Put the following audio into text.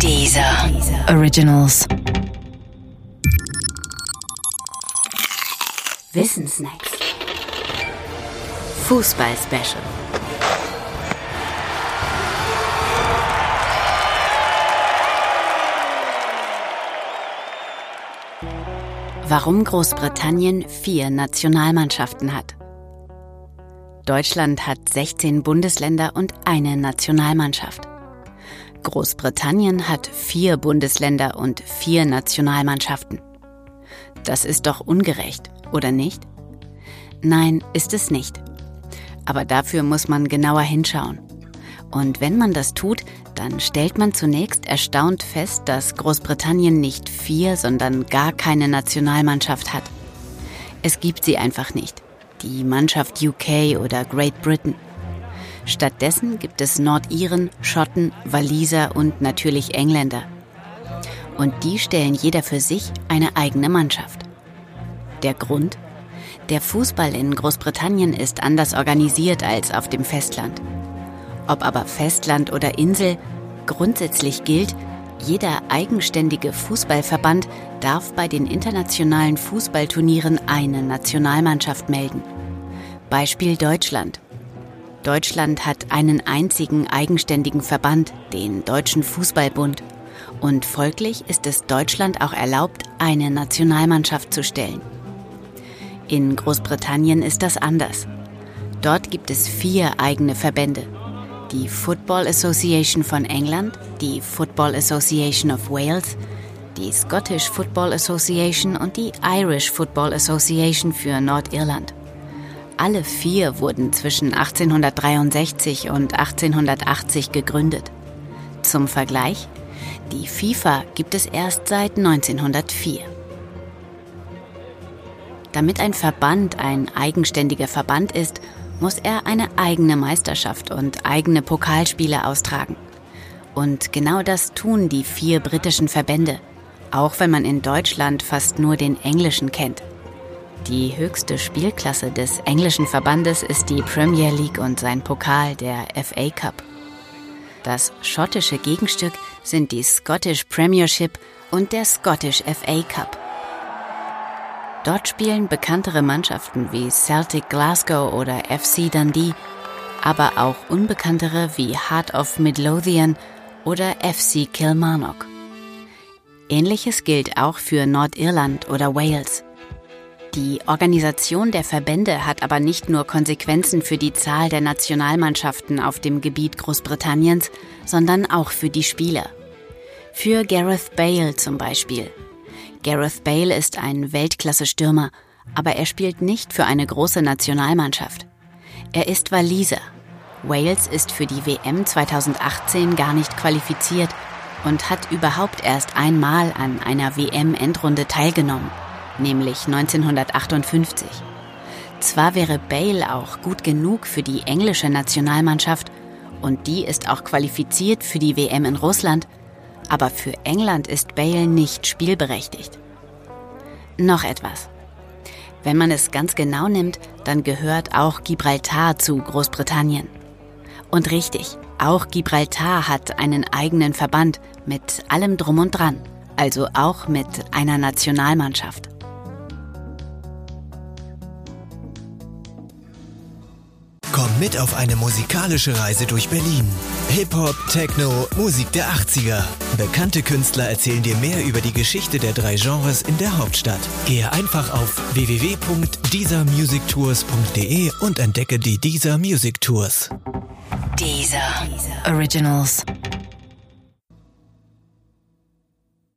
Dieser Originals. Wissensnacks. Fußball-Special. Warum Großbritannien vier Nationalmannschaften hat. Deutschland hat 16 Bundesländer und eine Nationalmannschaft. Großbritannien hat vier Bundesländer und vier Nationalmannschaften. Das ist doch ungerecht, oder nicht? Nein, ist es nicht. Aber dafür muss man genauer hinschauen. Und wenn man das tut, dann stellt man zunächst erstaunt fest, dass Großbritannien nicht vier, sondern gar keine Nationalmannschaft hat. Es gibt sie einfach nicht. Die Mannschaft UK oder Great Britain. Stattdessen gibt es Nordiren, Schotten, Waliser und natürlich Engländer. Und die stellen jeder für sich eine eigene Mannschaft. Der Grund? Der Fußball in Großbritannien ist anders organisiert als auf dem Festland. Ob aber Festland oder Insel, grundsätzlich gilt, jeder eigenständige Fußballverband darf bei den internationalen Fußballturnieren eine Nationalmannschaft melden. Beispiel Deutschland. Deutschland hat einen einzigen eigenständigen Verband, den Deutschen Fußballbund. Und folglich ist es Deutschland auch erlaubt, eine Nationalmannschaft zu stellen. In Großbritannien ist das anders. Dort gibt es vier eigene Verbände. Die Football Association von England, die Football Association of Wales, die Scottish Football Association und die Irish Football Association für Nordirland. Alle vier wurden zwischen 1863 und 1880 gegründet. Zum Vergleich, die FIFA gibt es erst seit 1904. Damit ein Verband ein eigenständiger Verband ist, muss er eine eigene Meisterschaft und eigene Pokalspiele austragen. Und genau das tun die vier britischen Verbände, auch wenn man in Deutschland fast nur den englischen kennt. Die höchste Spielklasse des englischen Verbandes ist die Premier League und sein Pokal, der FA Cup. Das schottische Gegenstück sind die Scottish Premiership und der Scottish FA Cup. Dort spielen bekanntere Mannschaften wie Celtic Glasgow oder FC Dundee, aber auch unbekanntere wie Heart of Midlothian oder FC Kilmarnock. Ähnliches gilt auch für Nordirland oder Wales. Die Organisation der Verbände hat aber nicht nur Konsequenzen für die Zahl der Nationalmannschaften auf dem Gebiet Großbritanniens, sondern auch für die Spieler. Für Gareth Bale zum Beispiel. Gareth Bale ist ein Weltklasse-Stürmer, aber er spielt nicht für eine große Nationalmannschaft. Er ist Waliser. Wales ist für die WM 2018 gar nicht qualifiziert und hat überhaupt erst einmal an einer WM-Endrunde teilgenommen nämlich 1958. Zwar wäre Bale auch gut genug für die englische Nationalmannschaft und die ist auch qualifiziert für die WM in Russland, aber für England ist Bale nicht spielberechtigt. Noch etwas. Wenn man es ganz genau nimmt, dann gehört auch Gibraltar zu Großbritannien. Und richtig, auch Gibraltar hat einen eigenen Verband mit allem drum und dran, also auch mit einer Nationalmannschaft. Komm mit auf eine musikalische Reise durch Berlin. Hip-Hop, Techno, Musik der 80er. Bekannte Künstler erzählen dir mehr über die Geschichte der drei Genres in der Hauptstadt. Gehe einfach auf www.diesermusictours.de und entdecke die Dieser Music Tours. Dieser Originals.